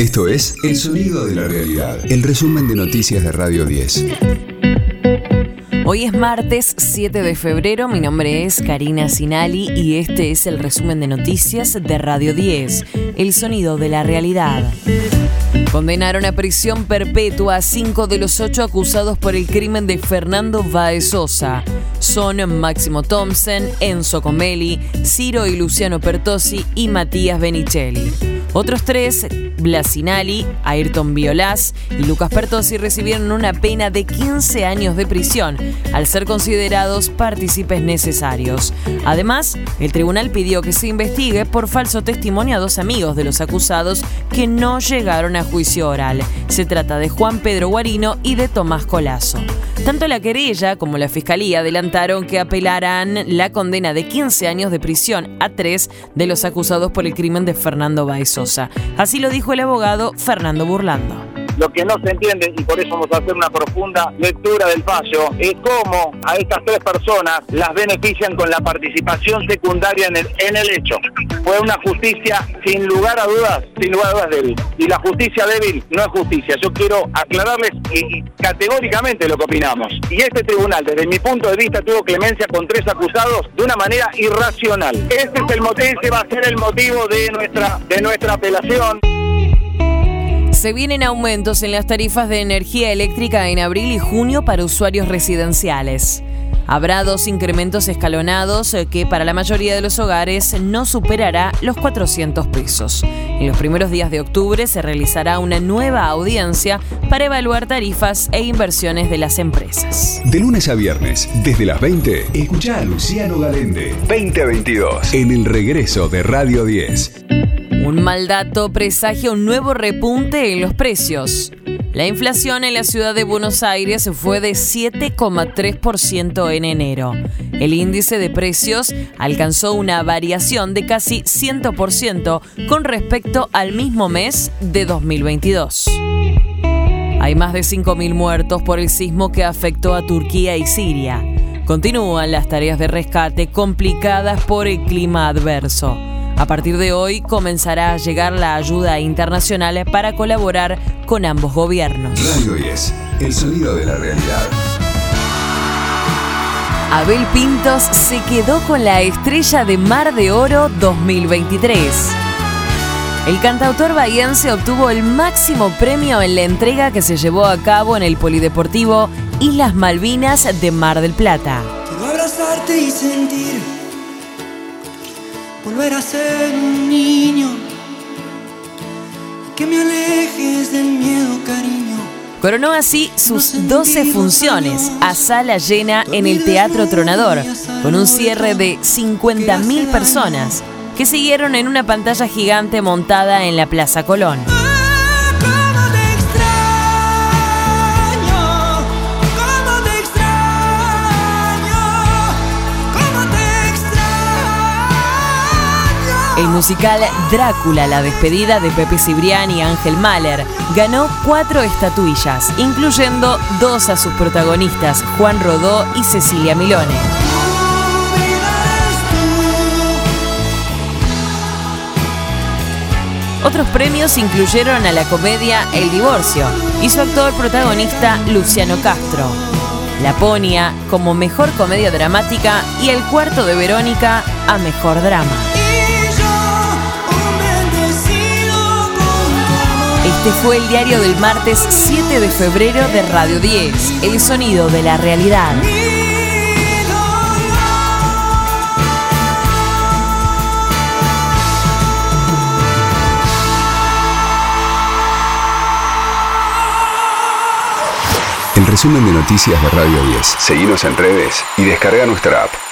Esto es El Sonido de la Realidad, el resumen de noticias de Radio 10. Hoy es martes 7 de febrero, mi nombre es Karina Sinali y este es el resumen de noticias de Radio 10, El Sonido de la Realidad. Condenaron a prisión perpetua a cinco de los ocho acusados por el crimen de Fernando Baezosa. Son Máximo Thompson, Enzo Comelli, Ciro y Luciano Pertosi y Matías Benicelli. Otros tres, Blasinali, Ayrton Violás y Lucas Pertosi recibieron una pena de 15 años de prisión al ser considerados partícipes necesarios. Además, el tribunal pidió que se investigue por falso testimonio a dos amigos de los acusados que no llegaron a juicio oral. Se trata de Juan Pedro Guarino y de Tomás Colazo. Tanto la querella como la fiscalía adelantaron que apelarán la condena de 15 años de prisión a tres de los acusados por el crimen de Fernando Baezosa. Así lo dijo el abogado Fernando Burlando. Lo que no se entiende, y por eso vamos a hacer una profunda lectura del fallo, es cómo a estas tres personas las benefician con la participación secundaria en el, en el hecho. Fue una justicia sin lugar a dudas, sin lugar a dudas débil. Y la justicia débil no es justicia. Yo quiero aclararles y, categóricamente lo que opinamos. Y este tribunal, desde mi punto de vista, tuvo clemencia con tres acusados de una manera irracional. Este es el motivo, ese va a ser el motivo de nuestra, de nuestra apelación. Se vienen aumentos en las tarifas de energía eléctrica en abril y junio para usuarios residenciales. Habrá dos incrementos escalonados eh, que para la mayoría de los hogares no superará los 400 pesos. En los primeros días de octubre se realizará una nueva audiencia para evaluar tarifas e inversiones de las empresas. De lunes a viernes, desde las 20, escucha a Luciano Galende. 2022. En el regreso de Radio 10. Un mal dato presagia un nuevo repunte en los precios. La inflación en la ciudad de Buenos Aires fue de 7,3% en enero. El índice de precios alcanzó una variación de casi 100% con respecto al mismo mes de 2022. Hay más de 5.000 muertos por el sismo que afectó a Turquía y Siria. Continúan las tareas de rescate complicadas por el clima adverso. A partir de hoy comenzará a llegar la ayuda internacional para colaborar con ambos gobiernos. Radio 10, el sonido de la realidad. Abel Pintos se quedó con la estrella de Mar de Oro 2023. El cantautor bahiense obtuvo el máximo premio en la entrega que se llevó a cabo en el Polideportivo Islas Malvinas de Mar del Plata. Quiero abrazarte y sentir volver a ser un niño, que me alejes del miedo, cariño. Coronó así sus 12 funciones a sala llena en el Teatro Tronador, con un cierre de 50.000 personas que siguieron en una pantalla gigante montada en la Plaza Colón. El musical Drácula, la despedida de Pepe Cibrián y Ángel Mahler, ganó cuatro estatuillas, incluyendo dos a sus protagonistas, Juan Rodó y Cecilia Milone. Otros premios incluyeron a la comedia El divorcio y su actor protagonista Luciano Castro. Laponia como mejor comedia dramática y El cuarto de Verónica a mejor drama. Este fue el diario del martes 7 de febrero de Radio 10, El sonido de la realidad. El resumen de noticias de Radio 10. Seguimos en redes y descarga nuestra app.